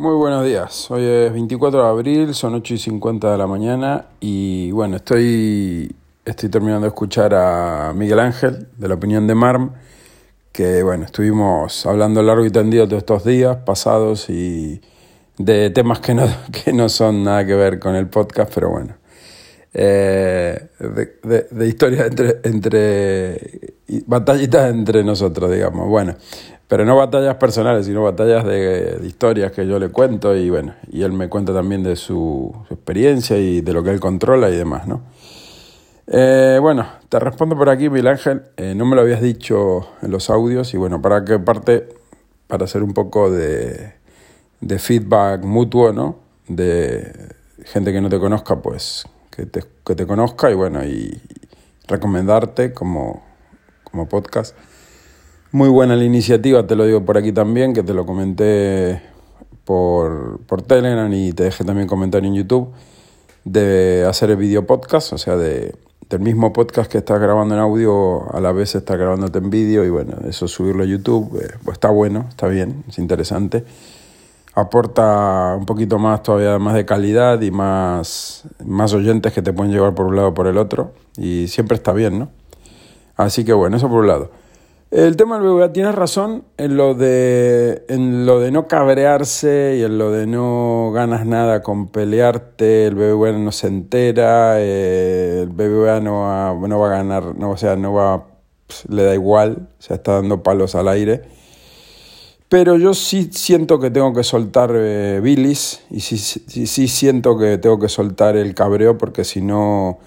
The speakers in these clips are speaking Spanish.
Muy buenos días, hoy es 24 de abril, son 8 y 50 de la mañana y bueno, estoy, estoy terminando de escuchar a Miguel Ángel de la opinión de Marm, que bueno, estuvimos hablando largo y tendido todos estos días pasados y de temas que no, que no son nada que ver con el podcast, pero bueno, eh, de, de, historias entre, entre batallitas entre nosotros, digamos. Bueno, pero no batallas personales, sino batallas de, historias que yo le cuento y bueno, y él me cuenta también de su, experiencia y de lo que él controla y demás, ¿no? Eh, bueno, te respondo por aquí, Miguel Ángel, eh, no me lo habías dicho en los audios y bueno, para que parte, para hacer un poco de, de feedback mutuo, ¿no? De gente que no te conozca, pues que te, que te conozca y bueno, y recomendarte como, como podcast. Muy buena la iniciativa, te lo digo por aquí también, que te lo comenté por, por Telegram y te dejé también comentario en YouTube, de hacer el video podcast, o sea, de, del mismo podcast que estás grabando en audio, a la vez estás grabándote en vídeo y bueno, eso subirlo a YouTube, eh, pues está bueno, está bien, es interesante. Aporta un poquito más todavía más de calidad y más, más oyentes que te pueden llevar por un lado o por el otro y siempre está bien, ¿no? Así que bueno, eso por un lado. El tema del BBVA tienes razón en lo de en lo de no cabrearse y en lo de no ganas nada con pelearte, el BBVA no se entera, eh, el BBVA no va, no va a ganar, no, o sea, no va, le da igual, o sea, está dando palos al aire. Pero yo sí siento que tengo que soltar eh, bilis y sí, sí, sí siento que tengo que soltar el cabreo porque si no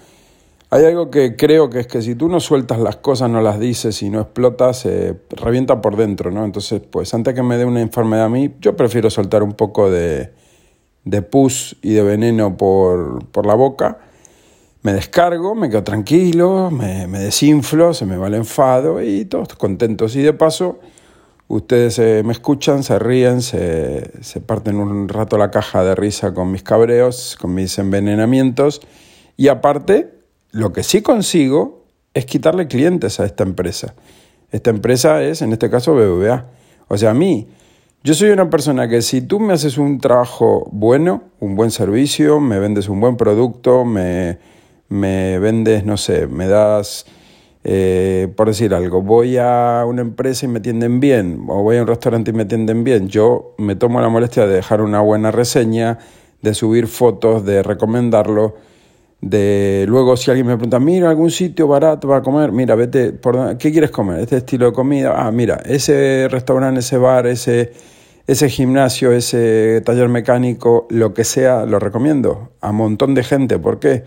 hay algo que creo que es que si tú no sueltas las cosas, no las dices y no explotas, se revienta por dentro, ¿no? Entonces, pues antes que me dé una enfermedad a mí, yo prefiero soltar un poco de, de pus y de veneno por, por, la boca. Me descargo, me quedo tranquilo, me, desinflo, se me va el enfado y todos contentos. Y de paso, ustedes me escuchan, se ríen, se, se parten un rato la caja de risa con mis cabreos, con mis envenenamientos. Y aparte, lo que sí consigo es quitarle clientes a esta empresa. Esta empresa es, en este caso, BBVA. O sea, a mí, yo soy una persona que si tú me haces un trabajo bueno, un buen servicio, me vendes un buen producto, me, me vendes, no sé, me das, eh, por decir algo, voy a una empresa y me atienden bien, o voy a un restaurante y me atienden bien, yo me tomo la molestia de dejar una buena reseña, de subir fotos, de recomendarlo de luego si alguien me pregunta, mira, algún sitio barato para comer, mira, vete, por, ¿qué quieres comer? Este estilo de comida, ah, mira, ese restaurante, ese bar, ese, ese gimnasio, ese taller mecánico, lo que sea, lo recomiendo a un montón de gente. ¿Por qué?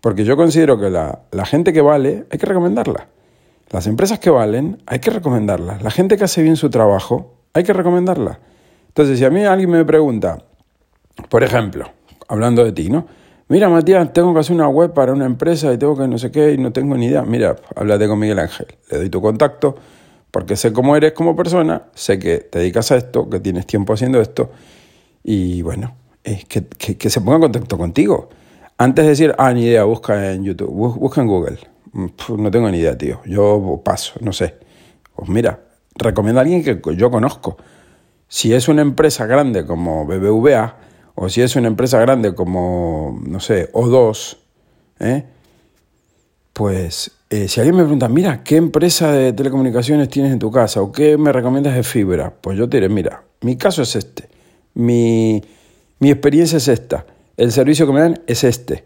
Porque yo considero que la, la gente que vale hay que recomendarla. Las empresas que valen hay que recomendarlas. La gente que hace bien su trabajo hay que recomendarla. Entonces, si a mí alguien me pregunta, por ejemplo, hablando de ti, ¿no? Mira, Matías, tengo que hacer una web para una empresa y tengo que no sé qué y no tengo ni idea. Mira, háblate con Miguel Ángel. Le doy tu contacto porque sé cómo eres como persona, sé que te dedicas a esto, que tienes tiempo haciendo esto y bueno, es que, que, se ponga en contacto contigo. Antes de decir, ah, ni idea, busca en YouTube, busca en Google. no tengo ni idea, tío. Yo paso, no sé. Pues mira, recomiendo a alguien que yo conozco. Si es una empresa grande como BBVA, o si es una empresa grande como, no sé, O2, ¿eh? pues eh, si alguien me pregunta, mira, ¿qué empresa de telecomunicaciones tienes en tu casa? ¿O qué me recomiendas de fibra? Pues yo te diré, mira, mi caso es este, mi, experiencia es esta, el servicio que me dan es este.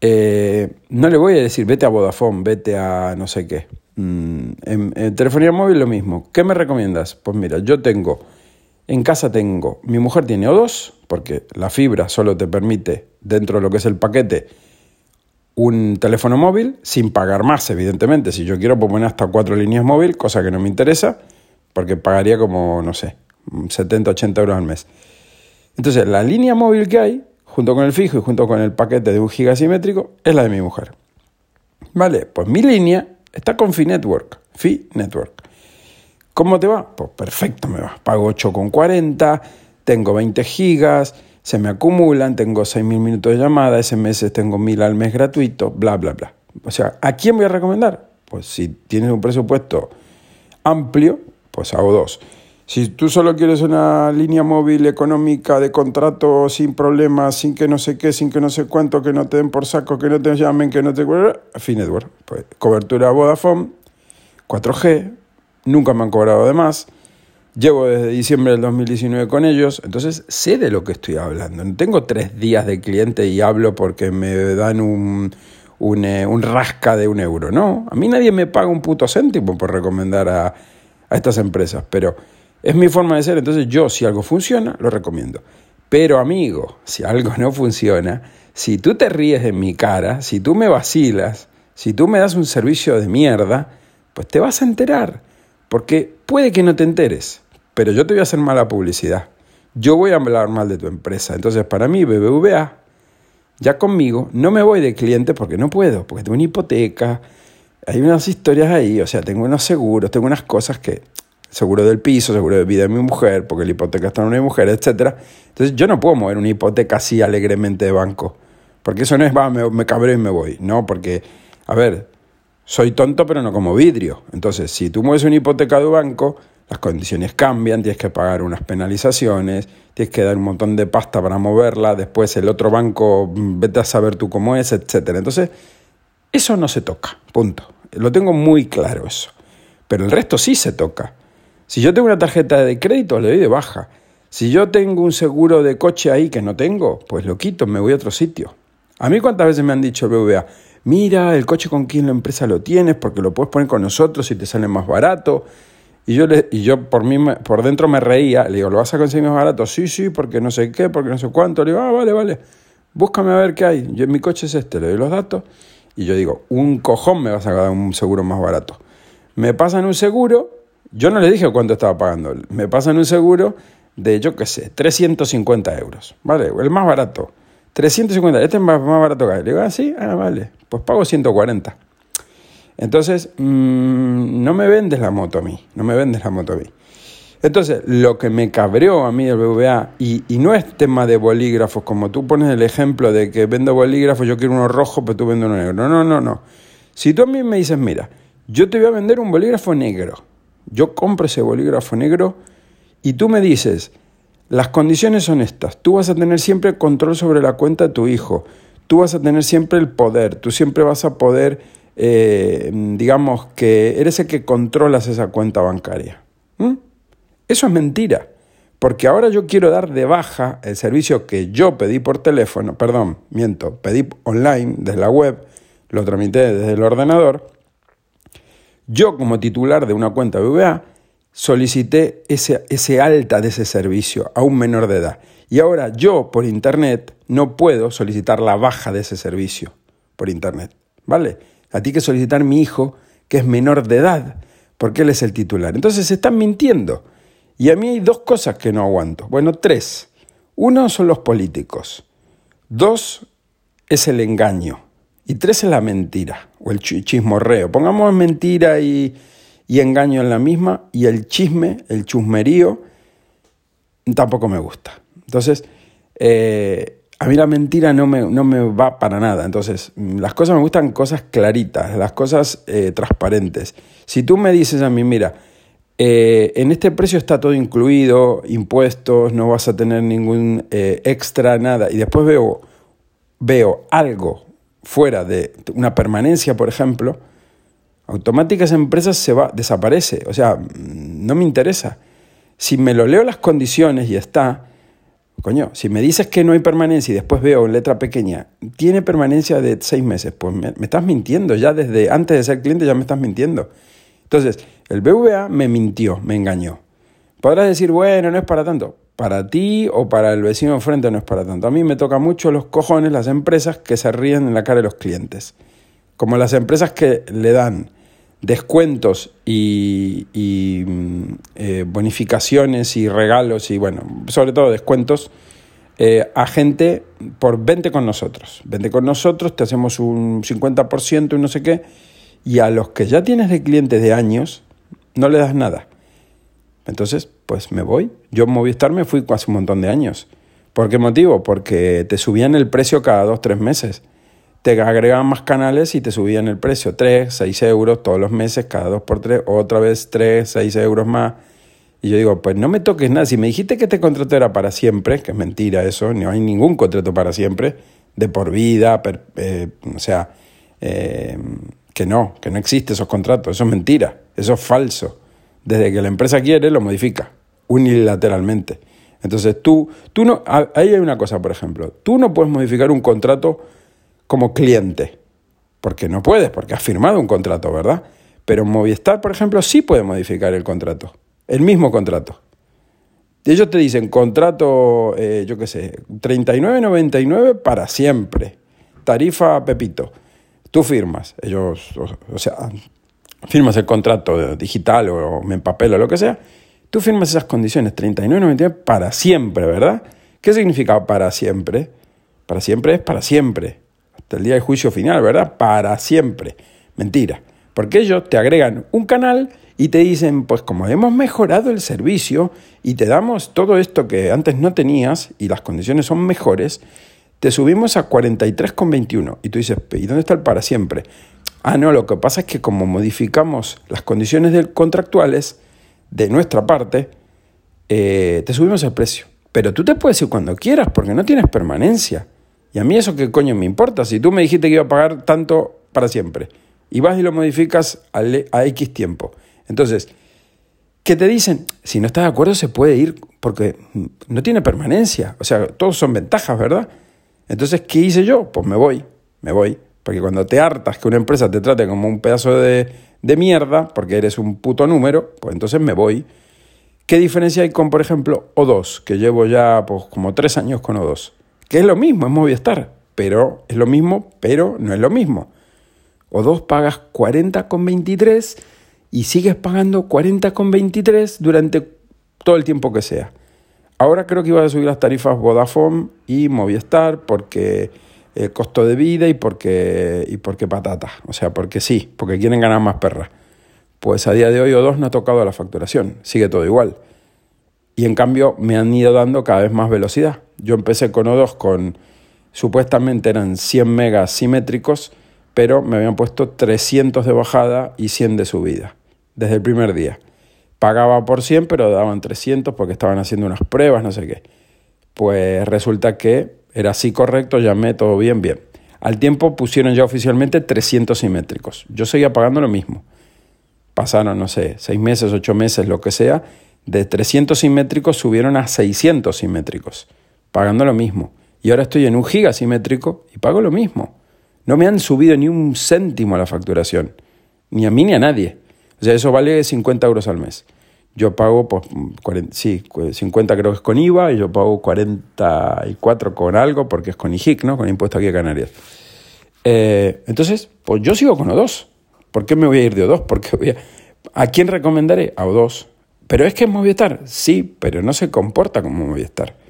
Eh, no le voy a decir, vete a Vodafone, vete a no sé qué. Mm, en, en telefonía móvil lo mismo. ¿Qué me recomiendas? Pues mira, yo tengo en casa tengo, mi mujer tiene O2, porque la fibra solo te permite, dentro de lo que es el paquete, un teléfono móvil, sin pagar más, evidentemente. Si yo quiero, puedo poner hasta cuatro líneas móvil, cosa que no me interesa, porque pagaría como, no sé, 70, 80 euros al mes. Entonces, la línea móvil que hay, junto con el fijo y junto con el paquete de un giga simétrico, es la de mi mujer. Vale, pues mi línea está con Fi Network, Fi Network. ¿Cómo te va? Pues perfecto me va. Pago 8,40, tengo 20 gigas, se me acumulan, tengo 6.000 minutos de llamada, ese mes tengo 1.000 al mes gratuito, bla, bla, bla. O sea, ¿a quién voy a recomendar? Pues si tienes un presupuesto amplio, pues hago dos. Si tú solo quieres una línea móvil económica de contrato sin problemas, sin que no sé qué, sin que no sé cuánto, que no te den por saco, que no te llamen, que no te... Finetwork. Pues cobertura Vodafone, 4G, nunca me han cobrado de más. Llevo desde diciembre del 2019 con ellos, entonces sé de lo que estoy hablando. No tengo tres días de cliente y hablo porque me dan un, un, eh, un rasca de un euro. No, a mí nadie me paga un puto céntimo por recomendar a, a estas empresas, pero es mi forma de ser, entonces yo si algo funciona, lo recomiendo. Pero amigo, si algo no funciona, si tú te ríes en mi cara, si tú me vacilas, si tú me das un servicio de mierda, pues te vas a enterar. Porque puede que no te enteres, pero yo te voy a hacer mala publicidad. Yo voy a hablar mal de tu empresa. Entonces, para mí, BBVA, ya conmigo, no me voy de cliente porque no puedo, porque tengo una hipoteca, hay unas historias ahí, o sea, tengo unos seguros, tengo unas cosas que seguro del piso, seguro de vida de mi mujer, porque la hipoteca está en una mujer, etc. Entonces yo no puedo mover una hipoteca así alegremente de banco, porque eso no es, va, me, me cabreo y me voy, no, porque, a ver, soy tonto pero no como vidrio. Entonces, si tú mueves una hipoteca de banco, las condiciones cambian, tienes que pagar unas penalizaciones, tienes que dar un montón de pasta para moverla, después el otro banco, mm, vete a saber tú cómo es, etc. Entonces, eso no se toca, punto. Lo tengo muy claro eso. Pero el resto sí se toca. Si yo tengo una tarjeta de crédito, le doy de baja. Si yo tengo un seguro de coche ahí que no tengo, pues lo quito, me voy a otro sitio. A mí cuántas veces me han dicho BVA, mira el coche con quién la empresa lo tienes, porque lo puedes poner con nosotros y te sale más barato. Y yo, le, y yo por, mí, por dentro me reía, le digo, ¿lo vas a conseguir más barato? Sí, sí, porque no sé qué, porque no sé cuánto. Le digo, ah, vale, vale, búscame a ver qué hay. Yo, mi coche es este, le doy los datos y yo digo, un cojón me vas a dar un seguro más barato. Me pasan un seguro yo no le dije cuánto estaba pagando. Me pasan un seguro de, yo qué sé, 350 euros. ¿Vale? El más barato. 350. Este es más, más barato que Le digo, ah, sí, ah, vale. Pues pago 140. Entonces, mmm, no me vendes la moto a mí. No me vendes la moto a mí. Entonces, lo que me cabreó a mí el BVA, y, y, no es tema de bolígrafos, como tú pones el ejemplo de que vendo bolígrafos, yo quiero uno rojo, pero tú vendes uno negro. No, no, no, no. Si tú a mí me dices, mira, yo te voy a vender un bolígrafo negro, yo compro ese bolígrafo negro y tú me dices, las condiciones son estas, tú vas a tener siempre control sobre la cuenta de tu hijo, tú vas a tener siempre el poder, tú siempre vas a poder, eh, digamos, que eres el que controlas esa cuenta bancaria. Eso es mentira, porque ahora yo quiero dar de baja el servicio que yo pedí por teléfono, perdón, miento, pedí online desde la web, lo tramité desde el ordenador, yo como titular de una cuenta BBVA solicité ese, ese alta de ese servicio a un menor de edad. Y ahora yo por internet no puedo solicitar la baja de ese servicio por internet. ¿Vale? A ti que solicitar mi hijo, que es menor de edad, porque él es el titular. Entonces se están mintiendo. Y a mí hay dos cosas que no aguanto. Bueno, tres. Uno son los políticos. Dos es el engaño. Y tres es la mentira o el chismorreo. Pongamos mentira y, engaño en la misma y el chisme, el chusmerío, tampoco me gusta. Entonces, eh, a mí la mentira no me, no me, va para nada. Entonces, las cosas me gustan cosas claritas, las cosas eh, transparentes. Si tú me dices a mí, mira, eh, en este precio está todo incluido, impuestos, no vas a tener ningún extra, nada, y después veo, veo algo fuera de una permanencia, por ejemplo, automáticas empresas se va, desaparece. O sea, no me interesa. Si me lo leo las condiciones y está, coño, si me dices que no hay permanencia y después veo en letra pequeña, tiene permanencia de seis meses, pues me, estás mintiendo, ya desde antes de ser cliente ya me estás mintiendo. Entonces, el BVA me mintió, me engañó. Podrás decir, bueno, no es para tanto para ti o para el vecino enfrente no es para tanto. A mí me toca mucho los cojones las empresas que se ríen en la cara de los clientes. Como las empresas que le dan descuentos y, mm, eh, bonificaciones y regalos y bueno, sobre todo descuentos eh, a gente por vente con nosotros. Vente con nosotros, te hacemos un 50% y no sé qué. Y a los que ya tienes de clientes de años, no le das nada. Entonces, pues me voy. Yo en Movistar me fui hace un montón de años. ¿Por qué motivo? Porque te subían el precio cada dos, tres meses. Te agregaban más canales y te subían el precio. Tres, seis euros todos los meses, cada dos por tres. Otra vez tres, seis euros más. Y yo digo, pues no me toques nada. Si me dijiste que este contrato era para siempre, que es mentira eso, no hay ningún contrato para siempre, de por vida, eh, o sea, eh, que no, que no existe esos contratos, eso es mentira, eso es falso. Desde que la empresa quiere, lo modifica unilateralmente. Entonces tú, tú no, ahí hay una cosa, por ejemplo, tú no puedes modificar un contrato como cliente, porque no puedes, porque has firmado un contrato, ¿verdad? Pero Movistar, por ejemplo, sí puede modificar el contrato, el mismo contrato. Ellos te dicen contrato, eh, yo qué sé, 39.99 para siempre, tarifa Pepito. Tú firmas, ellos, o, sea, firmas el contrato digital o en papel o lo que sea, tú firmas esas condiciones 39.99 para siempre, ¿verdad? ¿Qué significa para siempre? Para siempre es para siempre, el día del juicio final, ¿verdad? Para siempre. Mentira, porque ellos te agregan un canal y te dicen, pues como hemos mejorado el servicio y te damos todo esto que antes no tenías y las condiciones son mejores, te subimos a 43,21. Y tú dices, ¿y dónde está el para siempre? Ah, no, lo que pasa es que como modificamos las condiciones contractuales de nuestra parte, eh, te subimos el precio. Pero tú te puedes ir cuando quieras porque no tienes permanencia. Y a mí eso qué coño me importa. Si tú me dijiste que iba a pagar tanto para siempre y vas y lo modificas a, X tiempo. Entonces, ¿qué te dicen? Si no estás de acuerdo se puede ir porque no tiene permanencia. O sea, todos son ventajas, ¿verdad? Entonces, ¿qué hice yo? Pues me voy, me voy. Porque cuando te hartas que una empresa te trate como un pedazo de, de mierda, porque eres un puto número, pues entonces me voy. ¿Qué diferencia hay con, por ejemplo, O2, que llevo ya pues, como tres años con O2? Que es lo mismo, es Movistar, pero es lo mismo, pero no es lo mismo. O2 pagas 40,23 y sigues pagando 40,23 durante todo el tiempo que sea. Ahora creo que iba a subir las tarifas Vodafone y Movistar porque el costo de vida y porque, y porque patata. O sea, porque sí, porque quieren ganar más perras. Pues a día de hoy O2 no ha tocado la facturación, sigue todo igual. Y en cambio me han ido dando cada vez más velocidad. Yo empecé con O2 con, supuestamente eran 100 megas simétricos, pero me habían puesto 300 de bajada y 100 de subida, desde el primer día pagaba por 100, pero daban 300 porque estaban haciendo unas pruebas, no sé qué. Pues resulta que era así correcto, llamé todo bien, bien. Al tiempo pusieron ya oficialmente 300 simétricos. Yo seguía pagando lo mismo. Pasaron, no sé, 6 meses, 8 meses, lo que sea. De 300 simétricos subieron a 600 simétricos, pagando lo mismo. Y ahora estoy en un giga simétrico y pago lo mismo. No me han subido ni un céntimo la facturación, ni a mí ni a nadie. O sea, eso vale 50 euros al mes. Yo pago, pues, 50 creo que es con IVA y yo pago 44 con algo porque es con IJIC, ¿no? Con impuesto aquí a Canarias. Eh, entonces, pues yo sigo con O2. ¿Por qué me voy a ir de O2? Porque voy a... ¿A quién recomendaré? A O2. Pero es que es Movistar, sí, pero no se comporta como Movistar.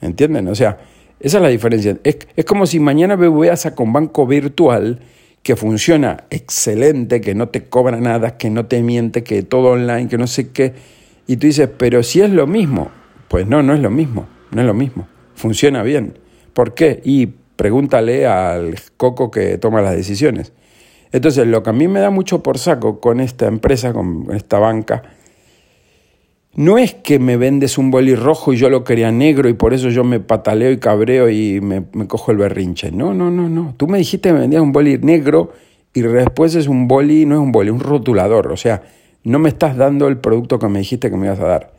¿Entienden? O sea, esa es la diferencia. Es, es como si mañana me voy un banco virtual que funciona excelente, que no te cobra nada, que no te miente, que todo online, que no sé qué. Y tú dices, pero si es lo mismo. Pues no, no es lo mismo, no es lo mismo. Funciona bien. ¿Por qué? Y pregúntale al coco que toma las decisiones. Entonces, lo que a mí me da mucho por saco con esta empresa, con esta banca, no es que me vendes un boli rojo y yo lo quería negro y por eso yo me pataleo y cabreo y me, cojo el berrinche. No, no, no, no. Tú me dijiste que me vendías un boli negro y después es un boli, no es un boli, un rotulador. O sea, no me estás dando el producto que me dijiste que me ibas a dar.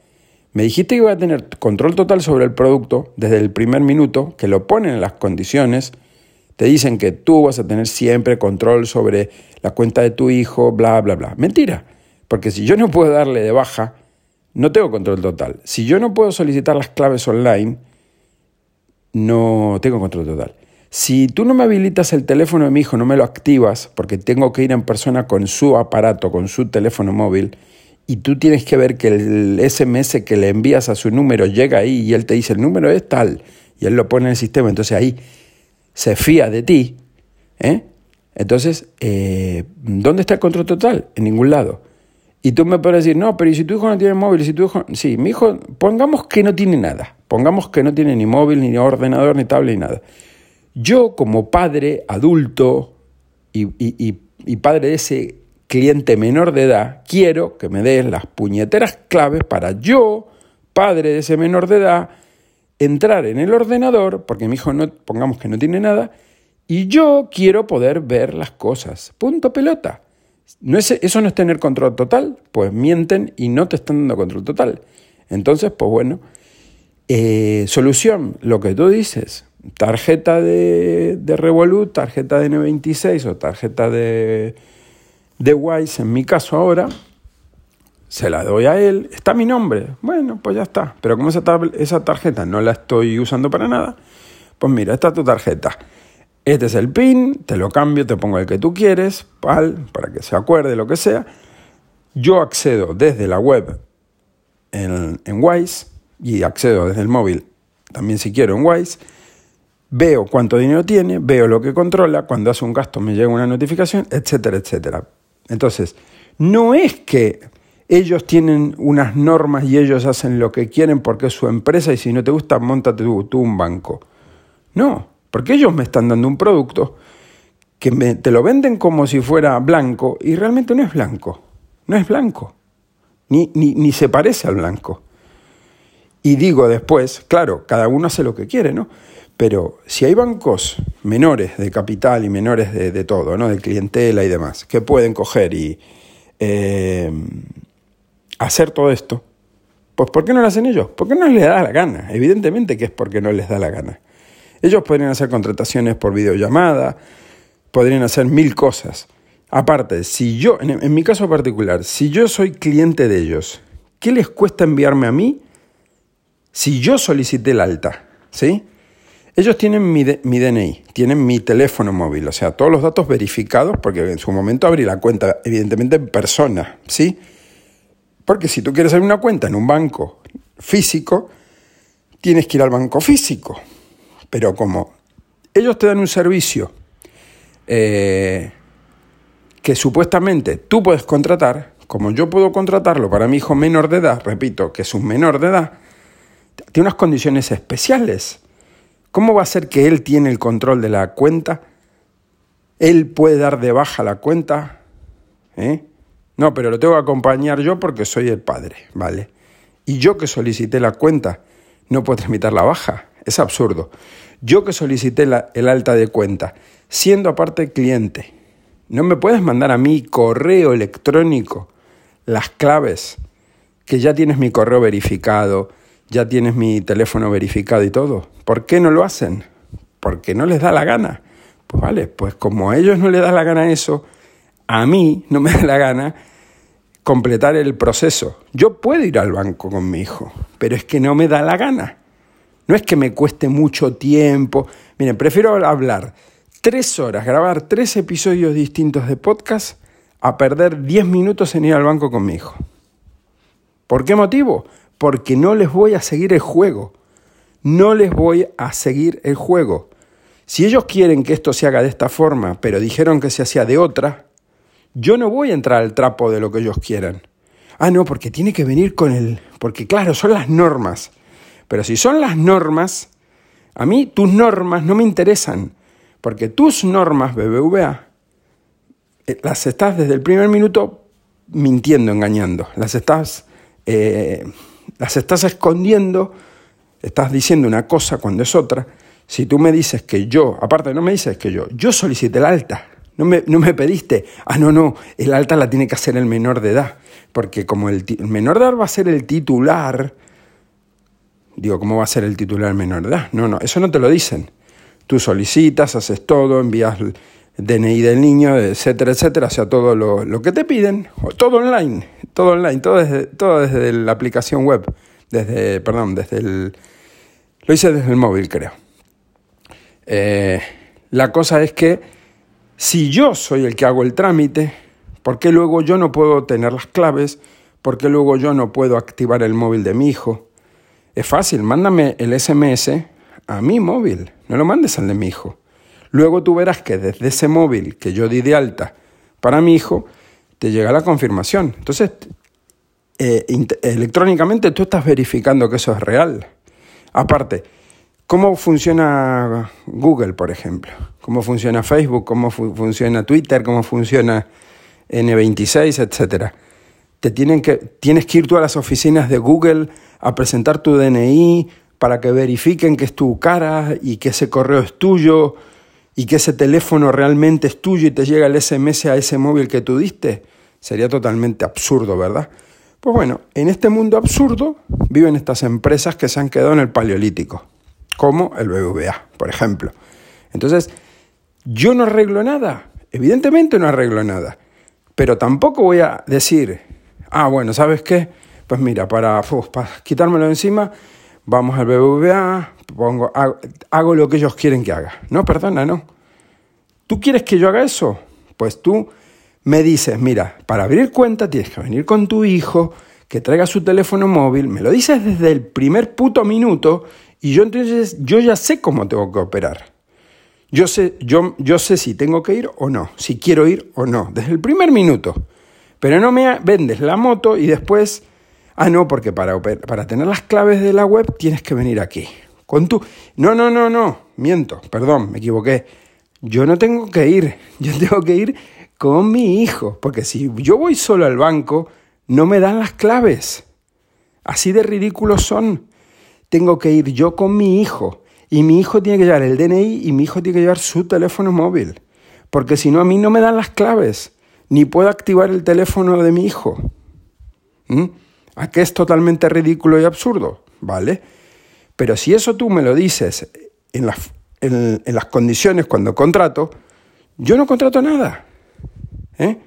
Me dijiste que iba a tener control total sobre el producto desde el primer minuto, que lo ponen en las condiciones. Te dicen que tú vas a tener siempre control sobre la cuenta de tu hijo, bla, bla, bla. Mentira. Porque si yo no puedo darle de baja no tengo control total. Si yo no puedo solicitar las claves online, no tengo control total. Si tú no me habilitas el teléfono de mi hijo, no me lo activas, porque tengo que ir en persona con su aparato, con su teléfono móvil, y tú tienes que ver que el SMS que le envías a su número llega ahí y él te dice el número es tal, y él lo pone en el sistema, entonces ahí se fía de ti, ¿eh? Entonces, eh, ¿dónde está el control total? En ningún lado. Y tú me puedes decir, no, pero ¿y si tu hijo no tiene móvil? si tu hijo... Sí, mi hijo, pongamos que no tiene nada. Pongamos que no tiene ni móvil, ni ordenador, ni tablet, ni nada. Yo como padre adulto y, y, y padre de ese cliente menor de edad, quiero que me des las puñeteras claves para yo, padre de ese menor de edad, entrar en el ordenador, porque mi hijo no, pongamos que no tiene nada, y yo quiero poder ver las cosas. Punto pelota. ¿No es, ¿Eso no es tener control total? Pues mienten y no te están dando control total. Entonces, pues bueno, eh, solución, lo que tú dices, tarjeta de, de Revolut, tarjeta de N26 o tarjeta de, de Wise, en mi caso ahora, se la doy a él, está mi nombre, bueno, pues ya está. Pero como esa, esa tarjeta no la estoy usando para nada, pues mira, esta es tu tarjeta. Este es el PIN, te lo cambio, te pongo el que tú quieres, pal, para que se acuerde, lo que sea. Yo accedo desde la web en, en Wise y accedo desde el móvil también si quiero en Wise. Veo cuánto dinero tiene, veo lo que controla, cuando hace un gasto me llega una notificación, etcétera, etcétera. Entonces, no es que ellos tienen unas normas y ellos hacen lo que quieren porque es su empresa y si no te gusta, montate tú, un banco. No, porque ellos me están dando un producto que me, te lo venden como si fuera blanco y realmente no es blanco. No es blanco. Ni, ni, ni se parece al blanco. Y digo después, claro, cada uno hace lo que quiere, ¿no? Pero si hay bancos menores de capital y menores de, todo, ¿no? De clientela y demás, que pueden coger y eh, hacer todo esto, pues ¿por qué no lo hacen ellos? Porque no les da la gana. Evidentemente que es porque no les da la gana. Ellos podrían hacer contrataciones por videollamada, podrían hacer mil cosas. Aparte, si yo, en, mi caso particular, si yo soy cliente de ellos, ¿qué les cuesta enviarme a mí si yo solicité el alta? ¿Sí? Ellos tienen mi, mi, DNI, tienen mi teléfono móvil, o sea, todos los datos verificados, porque en su momento abrí la cuenta, evidentemente en persona, ¿sí? Porque si tú quieres abrir una cuenta en un banco físico, tienes que ir al banco físico. Pero como ellos te dan un servicio eh, que supuestamente tú puedes contratar, como yo puedo contratarlo para mi hijo menor de edad, repito, que es un menor de edad, tiene unas condiciones especiales. ¿Cómo va a ser que él tiene el control de la cuenta? Él puede dar de baja la cuenta. ¿eh? No, pero lo tengo que acompañar yo porque soy el padre, ¿vale? Y yo que solicité la cuenta, no puedo tramitar la baja. Es absurdo. Yo que solicité el alta de cuenta, siendo aparte cliente, no me puedes mandar a mi correo electrónico las claves, que ya tienes mi correo verificado, ya tienes mi teléfono verificado y todo. ¿Por qué no lo hacen? Porque no les da la gana. Pues vale, pues como a ellos no les da la gana eso, a mí no me da la gana completar el proceso. Yo puedo ir al banco con mi hijo, pero es que no me da la gana. No es que me cueste mucho tiempo. Miren, prefiero hablar tres horas, grabar tres episodios distintos de podcast a perder diez minutos en ir al banco con mi hijo. ¿Por qué motivo? Porque no les voy a seguir el juego. No les voy a seguir el juego. Si ellos quieren que esto se haga de esta forma, pero dijeron que se hacía de otra, yo no voy a entrar al trapo de lo que ellos quieran. Ah, no, porque tiene que venir con el... Porque claro, son las normas. Pero si son las normas, a mí tus normas no me interesan. Porque tus normas, BBVA, eh, las estás desde el primer minuto mintiendo, engañando. Las estás, eh, las estás escondiendo, estás diciendo una cosa cuando es otra. Si tú me dices que yo, aparte no me dices que yo, yo solicité la alta, no me, pediste, ah, no, no, el alta la tiene que hacer el menor de edad, porque como el, menor de edad va a ser el titular, digo, ¿cómo va a ser el titular menor de edad? No, no, eso no te lo dicen. Tú solicitas, haces todo, envías DNI del niño, etcétera, etcétera, o sea, todo lo, que te piden, todo online, todo online, todo desde, todo desde la aplicación web, desde, perdón, desde el, lo hice desde el móvil, creo. Eh, la cosa es que si yo soy el que hago el trámite, ¿por qué luego yo no puedo tener las claves? ¿Por qué luego yo no puedo activar el móvil de mi hijo? Es fácil, mándame el SMS a mi móvil, no lo mandes al de mi hijo. Luego tú verás que desde ese móvil que yo di de alta para mi hijo, te llega la confirmación. Entonces, eh, electrónicamente tú estás verificando que eso es real. Aparte, ¿Cómo funciona Google, por ejemplo? ¿Cómo funciona Facebook? ¿Cómo funciona Twitter? ¿Cómo funciona N26, etcétera. Te tienen que, tienes que ir tú a las oficinas de Google a presentar tu DNI para que verifiquen que es tu cara y que ese correo es tuyo y que ese teléfono realmente es tuyo y te llega el SMS a ese móvil que tú diste. Sería totalmente absurdo, ¿verdad? Pues bueno, en este mundo absurdo viven estas empresas que se han quedado en el paleolítico, como el BBVA, por ejemplo. Entonces, yo no arreglo nada, evidentemente no arreglo nada, pero tampoco voy a decir, ah, bueno, ¿sabes qué? Pues mira, para, para quitármelo encima, vamos al BBVA, pongo, hago, lo que ellos quieren que haga. No, perdona, no. ¿Tú quieres que yo haga eso? Pues tú me dices, mira, para abrir cuenta tienes que venir con tu hijo, que traiga su teléfono móvil, me lo dices desde el primer puto minuto y yo entonces yo ya sé cómo tengo que operar. Yo sé, yo, yo sé si tengo que ir o no, si quiero ir o no, desde el primer minuto. Pero no me vendes la moto y después, ah, no, porque para, para tener las claves de la web tienes que venir aquí. Con tu... No, no, no, no, miento, perdón, me equivoqué. Yo no tengo que ir, yo tengo que ir con mi hijo, porque si yo voy solo al banco, no me dan las claves. Así de ridículos son. Tengo que ir yo con mi hijo y mi hijo tiene que llevar el DNI y mi hijo tiene que llevar su teléfono móvil. Porque si no, a mí no me dan las claves. Ni puedo activar el teléfono de mi hijo. ¿Mm? ¿A qué es totalmente ridículo y absurdo? ¿Vale? Pero si eso tú me lo dices en las, en las condiciones cuando contrato, yo no contrato nada. ¿Eh?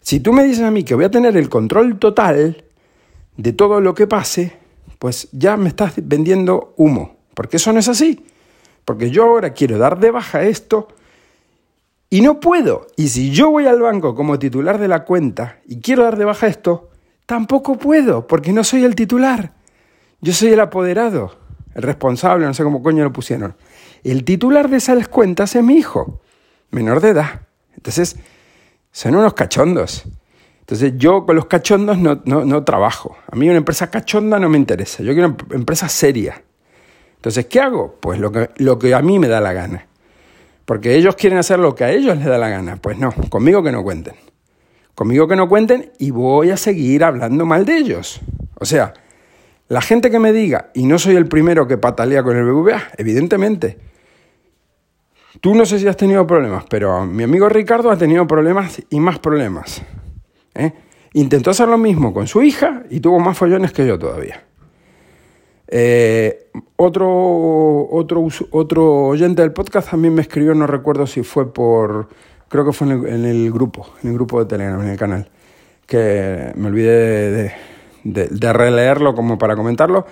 Si tú me dices a mí que voy a tener el control total de todo lo que pase, pues ya me estás vendiendo humo, porque eso no es así. Porque yo ahora quiero dar de baja esto y no puedo. Y si yo voy al banco como titular de la cuenta y quiero dar de baja esto, tampoco puedo, porque no soy el titular. Yo soy el apoderado, el responsable, no sé cómo coño lo pusieron. El titular de esas cuentas es mi hijo, menor de edad. Entonces, son unos cachondos. Entonces yo con los cachondos no, no, trabajo. A mí una empresa cachonda no me interesa. Yo quiero una empresa seria. Entonces, ¿qué hago? Pues lo que, lo que a mí me da la gana. Porque ellos quieren hacer lo que a ellos les da la gana. Pues no, conmigo que no cuenten. Conmigo que no cuenten y voy a seguir hablando mal de ellos. O sea, la gente que me diga, y no soy el primero que patalea con el BBVA, evidentemente, Tú no sé si has tenido problemas, pero mi amigo Ricardo ha tenido problemas y más problemas. ¿eh? Intentó hacer lo mismo con su hija y tuvo más follones que yo todavía. Eh, otro, otro, otro oyente del podcast también me escribió, no recuerdo si fue por, creo que fue en el, grupo, en el grupo de Telegram, en el canal, que me olvidé de, releerlo como para comentarlo,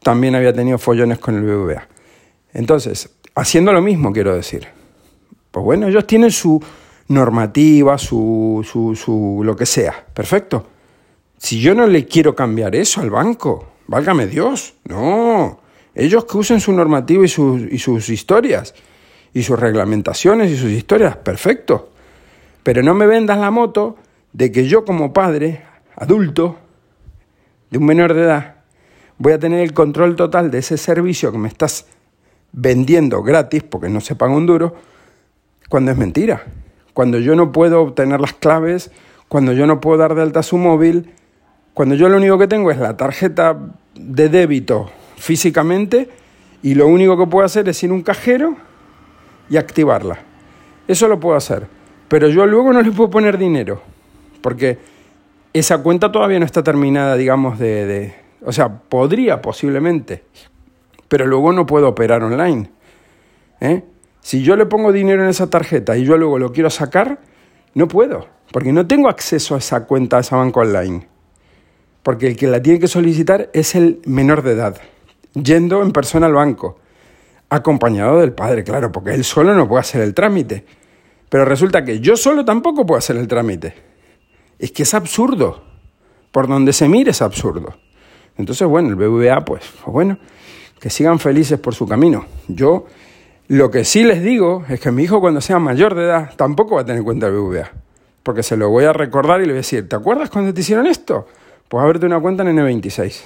también había tenido follones con el BBVA. Entonces, haciendo lo mismo, quiero decir. Pues bueno, ellos tienen su normativa, su, su, su lo que sea. Perfecto. Si yo no le quiero cambiar eso al banco, válgame Dios. No. Ellos que usen su normativa y sus, y sus historias, y sus reglamentaciones y sus historias, perfecto. Pero no me vendas la moto de que yo como padre, adulto, de un menor de edad, voy a tener el control total de ese servicio que me estás vendiendo gratis, porque no se paga un duro, cuando es mentira. Cuando yo no puedo obtener las claves, cuando yo no puedo dar de alta su móvil, cuando yo lo único que tengo es la tarjeta de débito físicamente y lo único que puedo hacer es ir a un cajero y activarla. Eso lo puedo hacer. Pero yo luego no le puedo poner dinero, porque esa cuenta todavía no está terminada, digamos, de... de o sea, podría posiblemente, pero luego no puedo operar online. ¿eh? Si yo le pongo dinero en esa tarjeta y yo luego lo quiero sacar, no puedo, porque no tengo acceso a esa cuenta, a esa banca online. Porque el que la tiene que solicitar es el menor de edad, yendo en persona al banco, acompañado del padre, claro, porque él solo no puede hacer el trámite. Pero resulta que yo solo tampoco puedo hacer el trámite. Es que es absurdo. Por donde se mire es absurdo. Entonces, bueno, el BBVA, pues, bueno, que sigan felices por su camino. Yo lo que sí les digo es que mi hijo cuando sea mayor de edad tampoco va a tener cuenta de BBVA, porque se lo voy a recordar y le voy a decir, ¿te acuerdas cuando te hicieron esto? Pues ábrete una cuenta en N26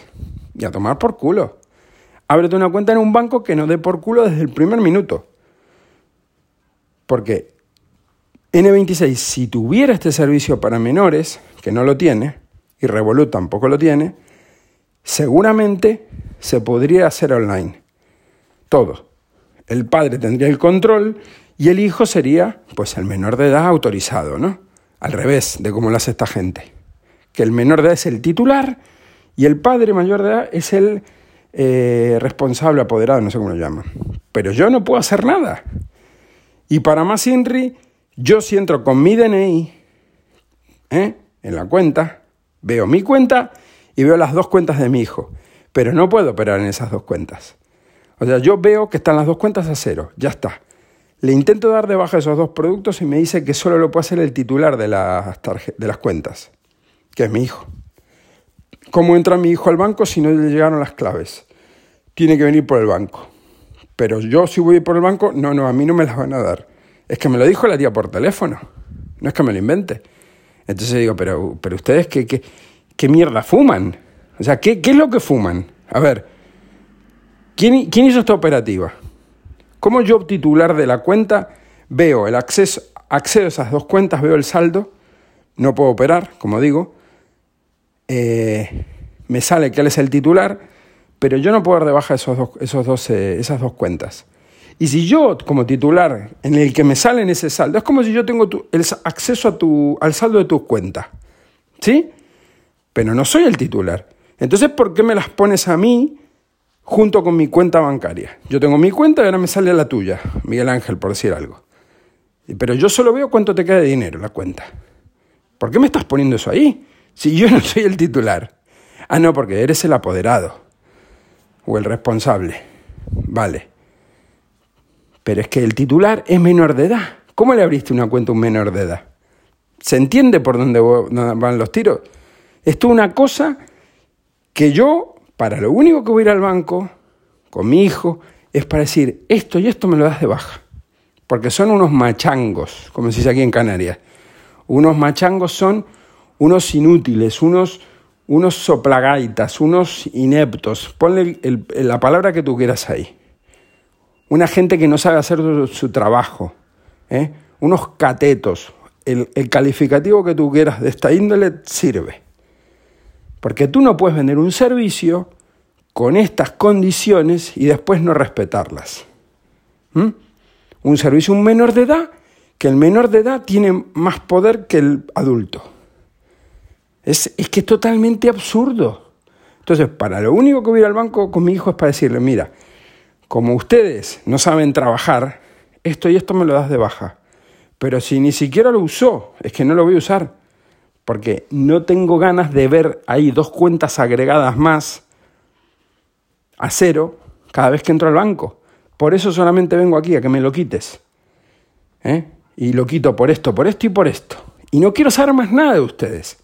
y a tomar por culo. Ábrete una cuenta en un banco que no dé por culo desde el primer minuto. Porque N26, si tuviera este servicio para menores, que no lo tiene, y Revolut tampoco lo tiene, seguramente se podría hacer online. Todo. El padre tendría el control y el hijo sería, pues, el menor de edad autorizado, ¿no? Al revés de cómo lo hace esta gente. Que el menor de edad es el titular y el padre mayor de edad es el eh, responsable apoderado, no sé cómo lo llaman. Pero yo no puedo hacer nada. Y para más INRI, yo si entro con mi DNI ¿eh? en la cuenta, veo mi cuenta y veo las dos cuentas de mi hijo. Pero no puedo operar en esas dos cuentas. O sea, yo veo que están las dos cuentas a cero, ya está. Le intento dar de baja esos dos productos y me dice que solo lo puede hacer el titular de las, de las cuentas, que es mi hijo. ¿Cómo entra mi hijo al banco si no le llegaron las claves? Tiene que venir por el banco. Pero yo si voy por el banco, no, no, a mí no me las van a dar. Es que me lo dijo la tía por teléfono. No es que me lo invente. Entonces digo, pero, pero ustedes qué, qué, qué mierda fuman. O sea, ¿qué, ¿qué, es lo que fuman? A ver, ¿quién, ¿quién hizo esta operativa? ¿Cómo yo, titular de la cuenta, veo el acceso, accedo a esas dos cuentas, veo el saldo, no puedo operar, como digo, eh, me sale que él es el titular, pero yo no puedo dar de baja esos dos, esos dos, eh, esas dos cuentas. Y si yo, como titular, en el que me sale en ese saldo, es como si yo tengo el acceso a tu, al saldo de tus cuentas. ¿Sí? Pero no soy el titular. Entonces, ¿por qué me las pones a mí junto con mi cuenta bancaria? Yo tengo mi cuenta y ahora me sale la tuya, Miguel Ángel, por decir algo. Pero yo solo veo cuánto te queda de dinero la cuenta. ¿Por qué me estás poniendo eso ahí? Si yo no soy el titular. Ah, no, porque eres el apoderado o el responsable. Vale. Pero es que el titular es menor de edad. ¿Cómo le abriste una cuenta a un menor de edad? ¿Se entiende por dónde van los tiros? Esto es una cosa que yo, para lo único que voy a ir al banco con mi hijo, es para decir, esto y esto me lo das de baja. Porque son unos machangos, como se dice aquí en Canarias. Unos machangos son unos inútiles, unos, unos soplagaitas, unos ineptos. Ponle la palabra que tú quieras ahí una gente que no sabe hacer su, trabajo, ¿eh? unos catetos. El, el calificativo que tú quieras de esta índole sirve. Porque tú no puedes vender un servicio con estas condiciones y después no respetarlas. Un servicio un menor de edad, que el menor de edad tiene más poder que el adulto. Es, es que es totalmente absurdo. Entonces, para lo único que voy a ir al banco con mi hijo es para decirle, mira, como ustedes no saben trabajar, esto y esto me lo das de baja. Pero si ni siquiera lo usó, es que no lo voy a usar. Porque no tengo ganas de ver ahí dos cuentas agregadas más a cero cada vez que entro al banco. Por eso solamente vengo aquí a que me lo quites. ¿Eh? Y lo quito por esto, por esto y por esto. Y no quiero saber más nada de ustedes.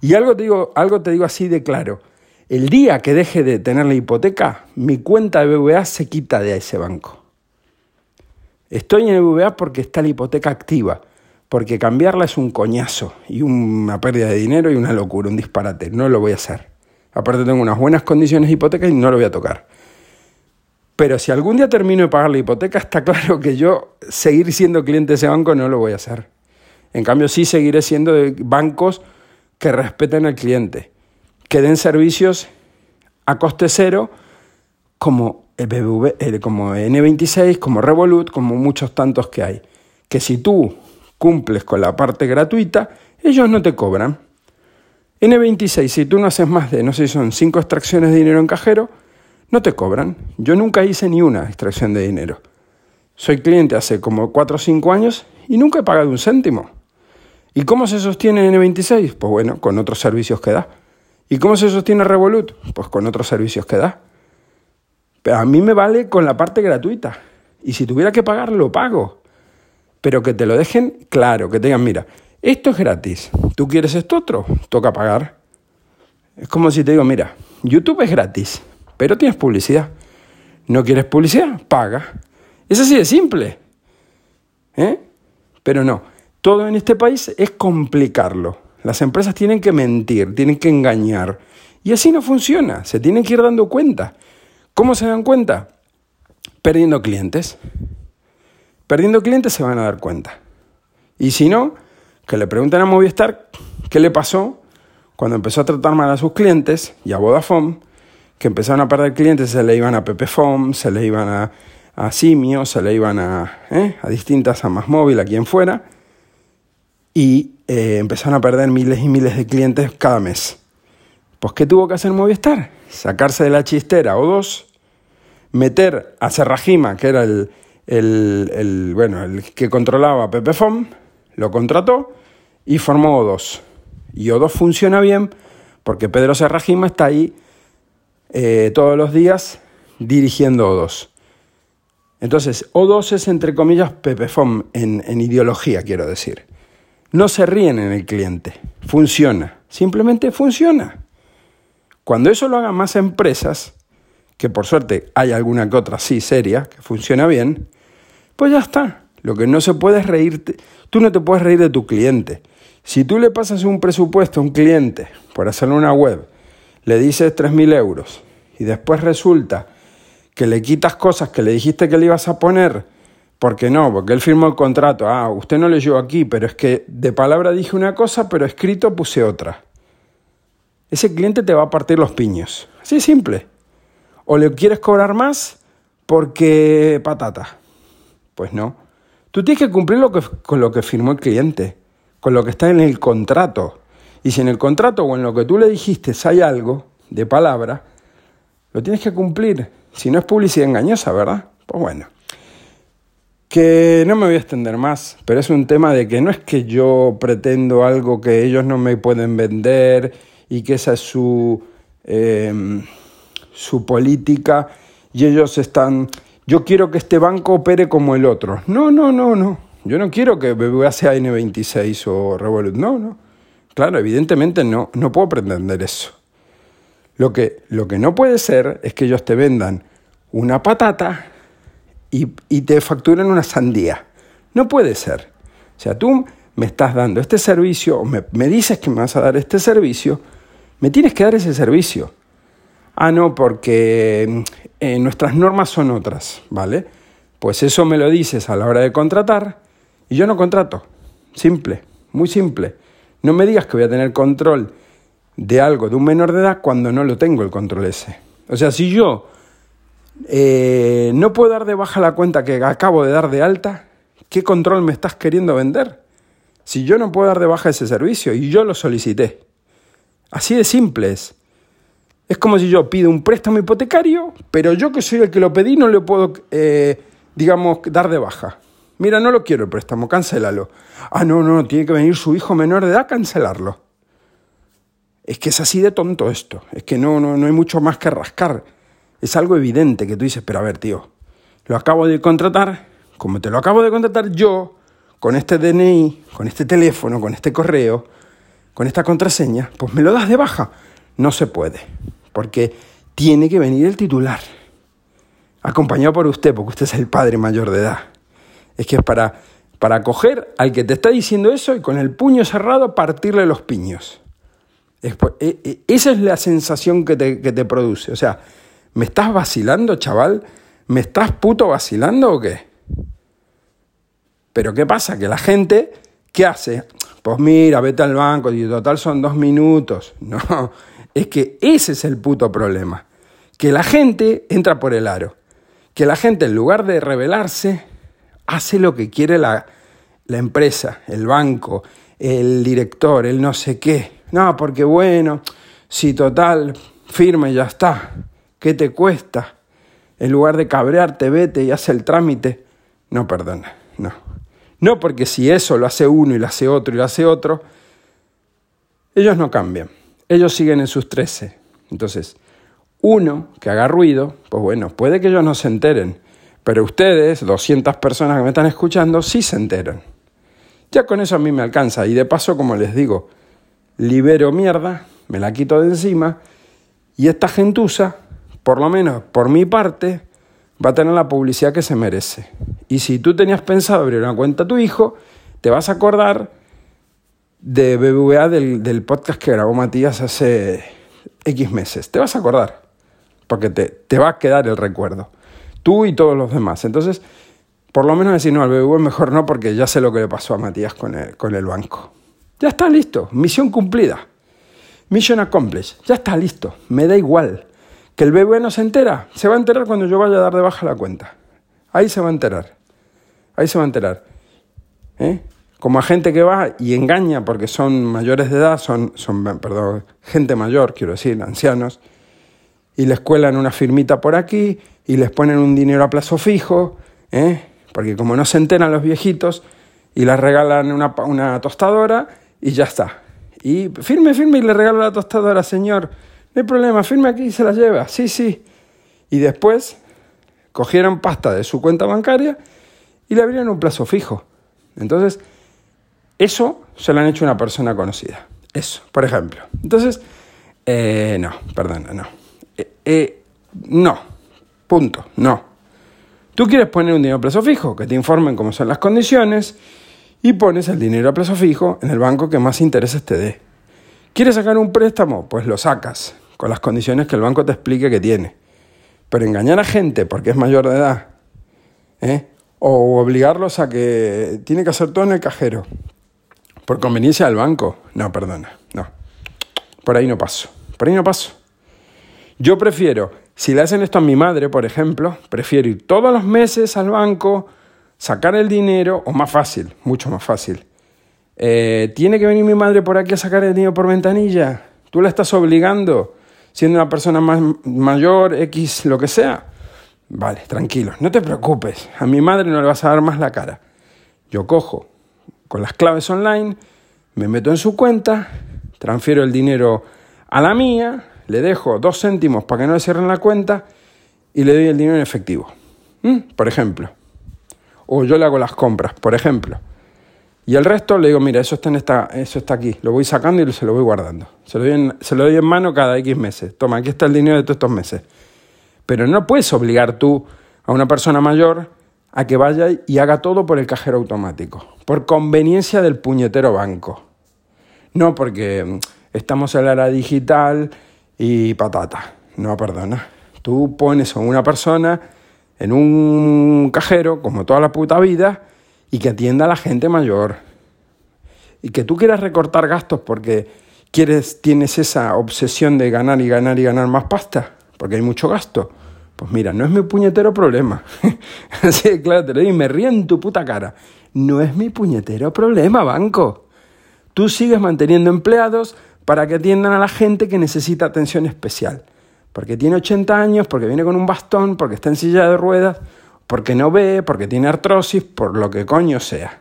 Y algo te digo, algo te digo así de claro. El día que deje de tener la hipoteca, mi cuenta de BBVA se quita de ese banco. Estoy en BBVA porque está la hipoteca activa, porque cambiarla es un coñazo y una pérdida de dinero y una locura, un disparate. No lo voy a hacer. Aparte tengo unas buenas condiciones de hipoteca y no lo voy a tocar. Pero si algún día termino de pagar la hipoteca, está claro que yo seguir siendo cliente de ese banco no lo voy a hacer. En cambio, sí seguiré siendo de bancos que respeten al cliente que den servicios a coste cero como, el como N26, como Revolut, como muchos tantos que hay. Que si tú cumples con la parte gratuita, ellos no te cobran. N26, si tú no haces más de, no sé si son cinco extracciones de dinero en cajero, no te cobran. Yo nunca hice ni una extracción de dinero. Soy cliente hace como 4 o 5 años y nunca he pagado un céntimo. ¿Y cómo se sostiene N26? Pues bueno, con otros servicios que da. ¿Y cómo se sostiene Revolut? Pues con otros servicios que da. Pero a mí me vale con la parte gratuita. Y si tuviera que pagar, lo pago. Pero que te lo dejen claro, que te digan, mira, esto es gratis. ¿Tú quieres esto otro? Toca pagar. Es como si te digo, mira, YouTube es gratis, pero tienes publicidad. ¿No quieres publicidad? Paga. Es así de simple. ¿Eh? Pero no, todo en este país es complicarlo. Las empresas tienen que mentir, tienen que engañar. Y así no funciona, se tienen que ir dando cuenta. ¿Cómo se dan cuenta? Perdiendo clientes. Perdiendo clientes se van a dar cuenta. Y si no, que le pregunten a Movistar qué le pasó cuando empezó a tratar mal a sus clientes y a Vodafone, que empezaron a perder clientes, se le iban a Pepefom, se le iban a, Simio, se le iban a, ¿eh? a distintas, a Más Móvil, a quien fuera, y eh, empezaron a perder miles y miles de clientes cada mes. Pues, ¿qué tuvo que hacer Movistar? Sacarse de la chistera o dos, meter a Serrajima, que era el, el, bueno, el que controlaba Pepefom, lo contrató y formó O2. Y O2 funciona bien porque Pedro Serrajima está ahí eh, todos los días dirigiendo O2. Entonces, O2 es entre comillas Pepefom en, en ideología, quiero decir. No se ríen en el cliente, funciona, simplemente funciona. Cuando eso lo hagan más empresas, que por suerte hay alguna que otra sí seria, que funciona bien, pues ya está. Lo que no se puede es reírte, tú no te puedes reír de tu cliente. Si tú le pasas un presupuesto a un cliente por hacerle una web, le dices 3.000 euros y después resulta que le quitas cosas que le dijiste que le ibas a poner, porque no, porque él firmó el contrato, ah, usted no leyó aquí, pero es que de palabra dije una cosa, pero escrito puse otra. Ese cliente te va a partir los piños. Así simple. O le quieres cobrar más porque patata. Pues no. Tú tienes que cumplir lo que, con lo que firmó el cliente, con lo que está en el contrato. Y si en el contrato o en lo que tú le dijiste hay algo de palabra, lo tienes que cumplir. Si no es publicidad engañosa, ¿verdad? Pues bueno. Que no me voy a extender más, pero es un tema de que no es que yo pretendo algo que ellos no me pueden vender y que esa es su, eh, su política y ellos están yo quiero que este banco opere como el otro. No, no, no, no. Yo no quiero que BBVA sea N26 o Revolut. No, no. Claro, evidentemente no, no puedo pretender eso. Lo que, lo que no puede ser es que ellos te vendan una patata y, te facturen una sandía. No puede ser. O sea, tú me estás dando este servicio, o me, me dices que me vas a dar este servicio, me tienes que dar ese servicio. Ah, no, porque eh, nuestras normas son otras, ¿vale? Pues eso me lo dices a la hora de contratar y yo no contrato. Simple, muy simple. No me digas que voy a tener control de algo de un menor de edad cuando no lo tengo el control ese. O sea, si yo eh, no puedo dar de baja la cuenta que acabo de dar de alta, ¿qué control me estás queriendo vender? Si yo no puedo dar de baja ese servicio y yo lo solicité. Así de simple es. Es como si yo pido un préstamo hipotecario, pero yo que soy el que lo pedí no le puedo, eh, digamos, dar de baja. Mira, no lo quiero el préstamo, cancélalo. Ah, no, no, tiene que venir su hijo menor de edad a cancelarlo. Es que es así de tonto esto. Es que no, no, no hay mucho más que rascar. Es algo evidente que tú dices, pero a ver, tío, lo acabo de contratar, como te lo acabo de contratar yo, con este DNI, con este teléfono, con este correo, con esta contraseña, pues me lo das de baja. No se puede porque tiene que venir el titular, acompañado por usted, porque usted es el padre mayor de edad. Es que es para, para coger al que te está diciendo eso y con el puño cerrado partirle los piños. E, e, esa es la sensación que te, que te produce. O sea, ¿me estás vacilando, chaval? ¿Me estás puto vacilando o qué? Pero ¿qué pasa? Que la gente, ¿qué hace? Pues mira, vete al banco, y total son dos minutos. No, es que ese es el puto problema. Que la gente entra por el aro. Que la gente, en lugar de rebelarse, hace lo que quiere la, la empresa, el banco, el director, el no sé qué. No, porque bueno, si total, firma y ya está. ¿Qué te cuesta? En lugar de cabrearte, vete y hace el trámite. No, perdona, no. No porque si eso lo hace uno y lo hace otro y lo hace otro, ellos no cambian ellos siguen en sus 13. Entonces, uno que haga ruido, pues bueno, puede que ellos no se enteren, pero ustedes, 200 personas que me están escuchando, sí se enteran. Ya con eso a mí me alcanza. Y de paso, como les digo, libero mierda, me la quito de encima, y esta gentuza, por lo menos por mi parte, va a tener la publicidad que se merece. Y si tú tenías pensado abrir una cuenta a tu hijo, te vas a acordar de BBVA del, podcast que grabó Matías hace X meses. Te vas a acordar, porque te, te va a quedar el recuerdo. Tú y todos los demás. Entonces, por lo menos decir, no, al BBV mejor no, porque ya sé lo que le pasó a Matías con el, con el banco. Ya está listo, misión cumplida. Mission accomplished, ya está listo, me da igual. Que el BBV no se entera, se va a enterar cuando yo vaya a dar de baja la cuenta. Ahí se va a enterar, ahí se va a enterar. ¿Eh? Como a gente que va y engaña porque son mayores de edad, son, son perdón, gente mayor, quiero decir, ancianos, y les cuelan una firmita por aquí y les ponen un dinero a plazo fijo, ¿eh? porque como no se enteran los viejitos, y les regalan una, una tostadora y ya está. Y firme, firme y le regalo la tostadora, señor. No hay problema, firme aquí y se la lleva. Sí, sí. Y después cogieron pasta de su cuenta bancaria y le abrieron un plazo fijo. Entonces, eso se lo han hecho una persona conocida. Eso, por ejemplo. Entonces, eh, no, perdona, no. Eh, eh, no, punto, no. Tú quieres poner un dinero a plazo fijo, que te informen cómo son las condiciones y pones el dinero a plazo fijo en el banco que más intereses te dé. ¿Quieres sacar un préstamo? Pues lo sacas, con las condiciones que el banco te explique que tiene. Pero engañar a gente porque es mayor de edad, ¿eh? o obligarlos a que tiene que hacer todo en el cajero, por conveniencia del banco, no, perdona, no. Por ahí no paso, por ahí no paso. Yo prefiero, si le hacen esto a mi madre, por ejemplo, prefiero ir todos los meses al banco, sacar el dinero, o más fácil, mucho más fácil. Eh, ¿Tiene que venir mi madre por aquí a sacar el dinero por ventanilla? ¿Tú la estás obligando? Siendo una persona más mayor, X, lo que sea. Vale, tranquilo, no te preocupes. A mi madre no le vas a dar más la cara. Yo cojo con las claves online, me meto en su cuenta, transfiero el dinero a la mía, le dejo dos céntimos para que no le cierren la cuenta y le doy el dinero en efectivo. ¿Mm? Por ejemplo o yo le hago las compras, por ejemplo. Y el resto le digo, mira, eso está, en esta, eso está aquí, lo voy sacando y se lo voy guardando. Se lo, doy en, se lo doy en mano cada X meses. Toma, aquí está el dinero de todos estos meses. Pero no puedes obligar tú a una persona mayor a que vaya y haga todo por el cajero automático, por conveniencia del puñetero banco. No porque mm, estamos en la era digital y patata. No, perdona. Tú pones a una persona en un cajero, como toda la puta vida, y que atienda a la gente mayor. Y que tú quieras recortar gastos porque quieres, tienes esa obsesión de ganar y ganar y ganar más pasta, porque hay mucho gasto. Pues mira, no es mi puñetero problema. Así claro, te lo digo y me río en tu puta cara. No es mi puñetero problema, banco. Tú sigues manteniendo empleados para que atiendan a la gente que necesita atención especial porque tiene 80 años, porque viene con un bastón, porque está en silla de ruedas, porque no ve, porque tiene artrosis, por lo que coño sea.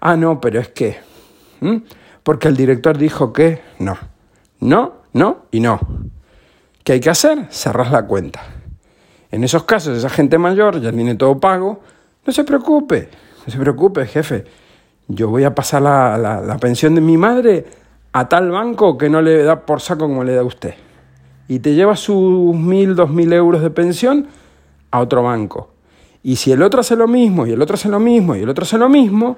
Ah, no, pero es que... Porque el director dijo que no. No, no y no. ¿Qué hay que hacer? Cerrar la cuenta. En esos casos, esa gente mayor ya tiene todo pago. No se preocupe, no se preocupe, jefe. Yo voy a pasar la, la pensión de mi madre a tal banco que no le da por saco como le da a usted y te lleva sus mil, dos mil euros de pensión a otro banco. Y si el otro hace lo mismo, y el otro hace lo mismo, y el otro hace lo mismo,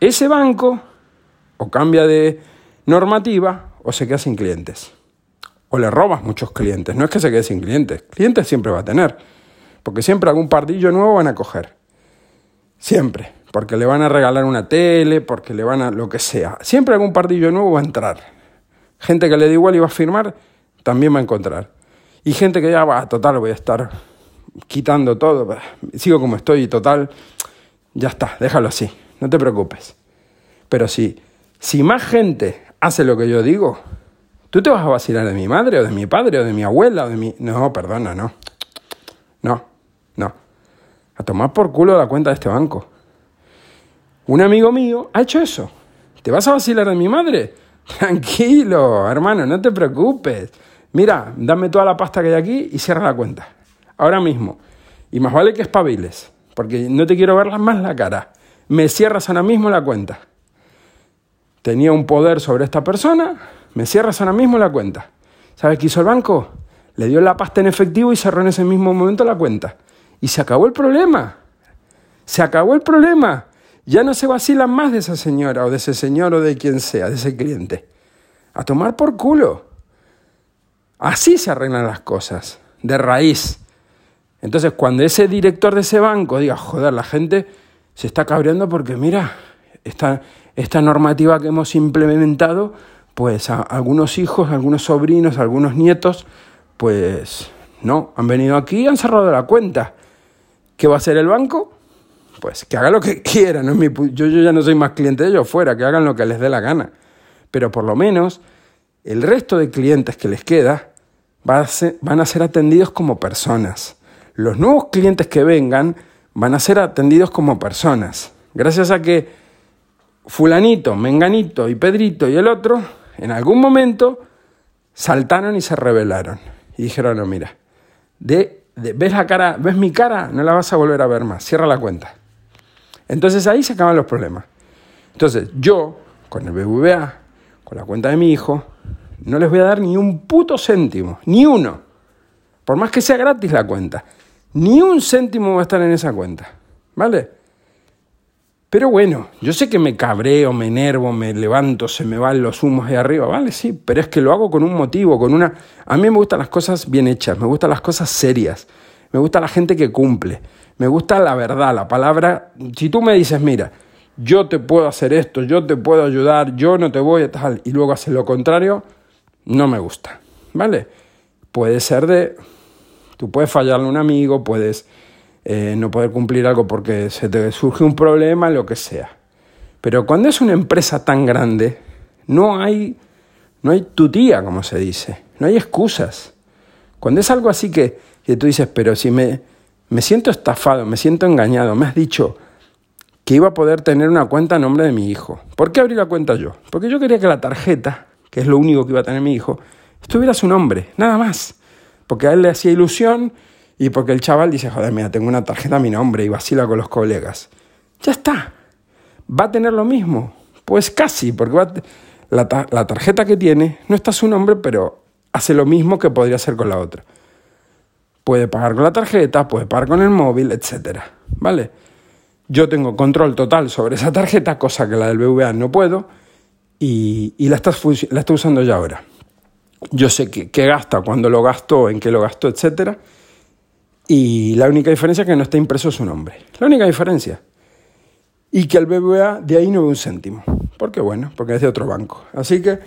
ese banco o cambia de normativa o se queda sin clientes. O le robas muchos clientes. No es que se quede sin clientes. Clientes siempre va a tener. Porque siempre algún pardillo nuevo van a coger. Siempre. Porque le van a regalar una tele, porque le van a lo que sea. Siempre algún pardillo nuevo va a entrar. Gente que le da igual y va a firmar también va a encontrar. Y gente que ya va, total, voy a estar quitando todo, sigo como estoy, total, ya está, déjalo así, no te preocupes. Pero si, si más gente hace lo que yo digo, ¿tú te vas a vacilar de mi madre o de mi padre o de mi abuela o de mi... No, perdona, no. No, no. A tomar por culo la cuenta de este banco. Un amigo mío ha hecho eso. ¿Te vas a vacilar de mi madre? Tranquilo, hermano, no te preocupes mira, dame toda la pasta que hay aquí y cierra la cuenta. Ahora mismo. Y más vale que espabiles, porque no te quiero ver más la cara. Me cierras ahora mismo la cuenta. Tenía un poder sobre esta persona, me cierras ahora mismo la cuenta. ¿Sabes qué hizo el banco? Le dio la pasta en efectivo y cerró en ese mismo momento la cuenta. Y se acabó el problema. Se acabó el problema. Ya no se vacilan más de esa señora o de ese señor o de quien sea, de ese cliente. A tomar por culo. Así se arreglan las cosas, de raíz. Entonces, cuando ese director de ese banco diga, joder, la gente se está cabreando porque, mira, esta, esta normativa que hemos implementado, pues a algunos hijos, algunos sobrinos, algunos nietos, pues no, han venido aquí y han cerrado la cuenta. ¿Qué va a hacer el banco? Pues que haga lo que quiera, no mi, yo, yo ya no soy más cliente de ellos, fuera, que hagan lo que les dé la gana. Pero por lo menos el resto de clientes que les queda a van a ser atendidos como personas. Los nuevos clientes que vengan van a ser atendidos como personas. Gracias a que fulanito, menganito y Pedrito y el otro, en algún momento saltaron y se rebelaron. Y dijeron, no, mira, de, ves la cara, ves mi cara, no la vas a volver a ver más, cierra la cuenta. Entonces ahí se acaban los problemas. Entonces yo, con el BBVA, con la cuenta de mi hijo, no les voy a dar ni un puto céntimo, ni uno. Por más que sea gratis la cuenta, ni un céntimo va a estar en esa cuenta. ¿Vale? Pero bueno, yo sé que me cabreo, me enervo, me levanto, se me van los humos de arriba, ¿vale? Sí, pero es que lo hago con un motivo, con una... A mí me gustan las cosas bien hechas, me gustan las cosas serias, me gusta la gente que cumple, me gusta la verdad, la palabra... Si tú me dices, mira, yo te puedo hacer esto, yo te puedo ayudar, yo no te voy a tal, y luego haces lo contrario, no me gusta, ¿vale? Puede ser de... Tú puedes fallarle a un amigo, puedes eh, no poder cumplir algo porque se te surge un problema, lo que sea. Pero cuando es una empresa tan grande, no hay, no hay tutía, como se dice, no hay excusas. Cuando es algo así que, que tú dices, pero si me, me siento estafado, me siento engañado, me has dicho que iba a poder tener una cuenta a nombre de mi hijo. ¿Por qué abrí la cuenta yo? Porque yo quería que la tarjeta, que es lo único que iba a tener mi hijo, estuviera su nombre, nada más porque a él le hacía ilusión y porque el chaval dice, joder, mira, tengo una tarjeta a mi nombre y vacila con los colegas. Ya está. ¿Va a tener lo mismo? Pues casi, porque la, tarjeta que tiene no está su nombre, pero hace lo mismo que podría hacer con la otra. Puede pagar con la tarjeta, puede pagar con el móvil, etc. ¿Vale? Yo tengo control total sobre esa tarjeta, cosa que la del BVA no puedo, y, la, está, la está usando ya ahora yo sé qué, gasta, cuándo lo gasto, en qué lo gasto, etc. Y la única diferencia es que no está impreso su nombre. La única diferencia. Y que el BBVA de ahí no ve un céntimo. Porque bueno, porque es de otro banco. Así que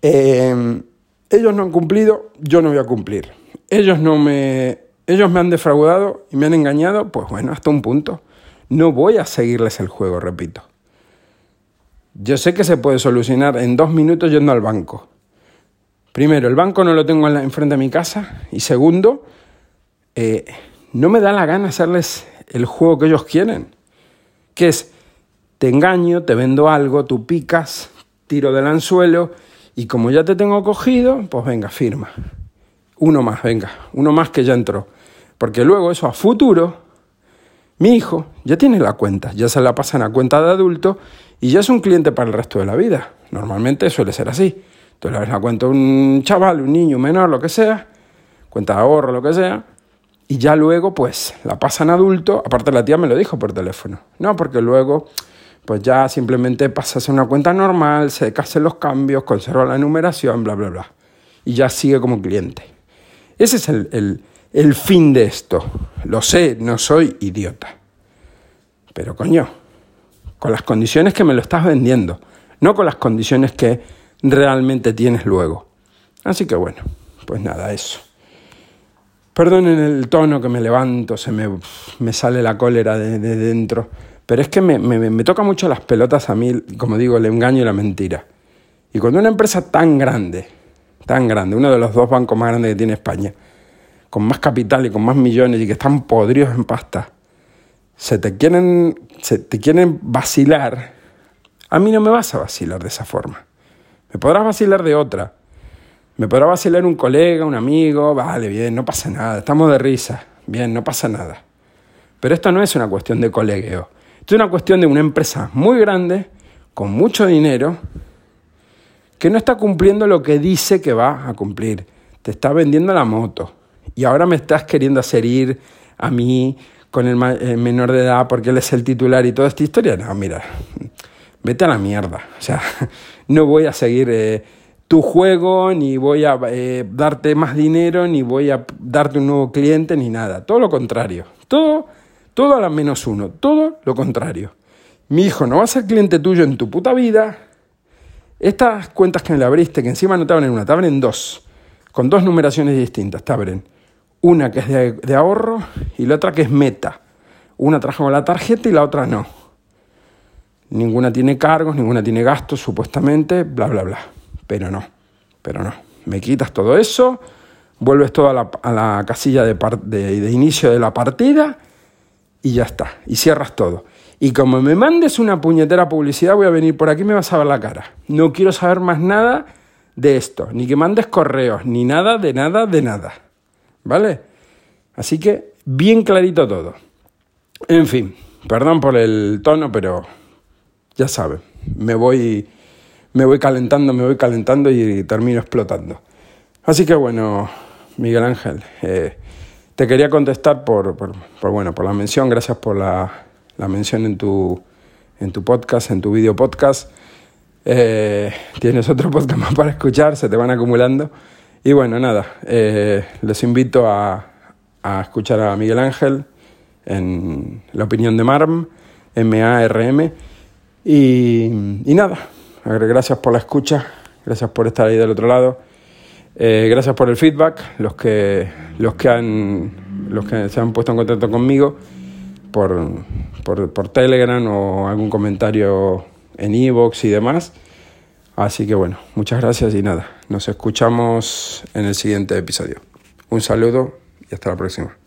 eh, ellos no han cumplido, yo no voy a cumplir. Ellos no me. Ellos me han defraudado y me han engañado, pues bueno, hasta un punto. No voy a seguirles el juego, repito. Yo sé que se puede solucionar en dos minutos yendo al banco. Primero, el banco no lo tengo enfrente de mi casa. Y segundo, eh, no me da la gana hacerles el juego que ellos quieren. Que es, te engaño, te vendo algo, tú picas, tiro del anzuelo y como ya te tengo cogido, pues venga, firma. Uno más, venga, uno más que ya entró. Porque luego eso a futuro, mi hijo ya tiene la cuenta, ya se la pasan a cuenta de adulto y ya es un cliente para el resto de la vida. Normalmente suele ser así. Tú le la cuenta a un chaval, un niño, un menor, lo que sea, cuenta de ahorro, lo que sea, y ya luego, pues, la pasan adulto. Aparte, la tía me lo dijo por teléfono. No, porque luego, pues ya simplemente pasas a una cuenta normal, se hacen los cambios, conserva la numeración, bla, bla, bla. Y ya sigue como cliente. Ese es el, el fin de esto. Lo sé, no soy idiota. Pero coño, con las condiciones que me lo estás vendiendo, no con las condiciones que realmente tienes luego. Así que bueno, pues nada, eso. Perdonen el tono que me levanto, se me, me sale la cólera de, dentro, pero es que me, me, me, toca mucho las pelotas a mí, como digo, el engaño y la mentira. Y cuando una empresa tan grande, tan grande, uno de los dos bancos más grandes que tiene España, con más capital y con más millones y que están podridos en pasta, se te quieren, se te quieren vacilar, a mí no me vas a vacilar de esa forma. Me podrás vacilar de otra. Me podrá vacilar un colega, un amigo, vale, bien, no pasa nada, estamos de risa, bien, no pasa nada. Pero esto no es una cuestión de colegueo, esto es una cuestión de una empresa muy grande, con mucho dinero, que no está cumpliendo lo que dice que va a cumplir. Te está vendiendo la moto y ahora me estás queriendo hacer ir a mí con el, menor de edad porque él es el titular y toda esta historia. No, mira, vete a la mierda. O sea, no voy a seguir eh, tu juego, ni voy a eh, darte más dinero, ni voy a darte un nuevo cliente, ni nada. Todo lo contrario. Todo, todo a la menos uno. Todo lo contrario. Mi hijo no va a ser cliente tuyo en tu puta vida. Estas cuentas que me le abriste, que encima no te abren una, te abren dos, con dos numeraciones distintas. Te abren una que es de, de ahorro y la otra que es meta. Una trabaja con la tarjeta y la otra no. Ninguna tiene cargos, ninguna tiene gastos, supuestamente, bla, bla, bla. Pero no, pero no. Me quitas todo eso, vuelves todo a la, a la casilla de, de, de inicio de la partida y ya está. Y cierras todo. Y como me mandes una puñetera publicidad, voy a venir por aquí y me vas a ver la cara. No quiero saber más nada de esto, ni que mandes correos, ni nada de nada de nada. ¿Vale? Así que bien clarito todo. En fin, perdón por el tono, pero ya saben, me voy me voy calentando, me voy calentando y termino explotando. Así que bueno, Miguel Ángel, eh, te quería contestar por, por, por, bueno, por la mención, gracias por la, la mención en tu, en tu podcast, en tu video podcast. Eh, tienes otro podcast más para escuchar, se te van acumulando. Y bueno, nada, eh, les invito a, a, escuchar a Miguel Ángel en La opinión de MARM, M-A-R-M. Y, y nada, Gracias por la escucha, gracias por estar ahí del otro lado. Eh, gracias por el feedback, los que, los que, han, los que se han puesto en contacto conmigo por, por, por Telegram o algún comentario en Evox y demás. Así que bueno, muchas gracias y nada, nos escuchamos en el siguiente episodio. Un saludo y hasta la próxima.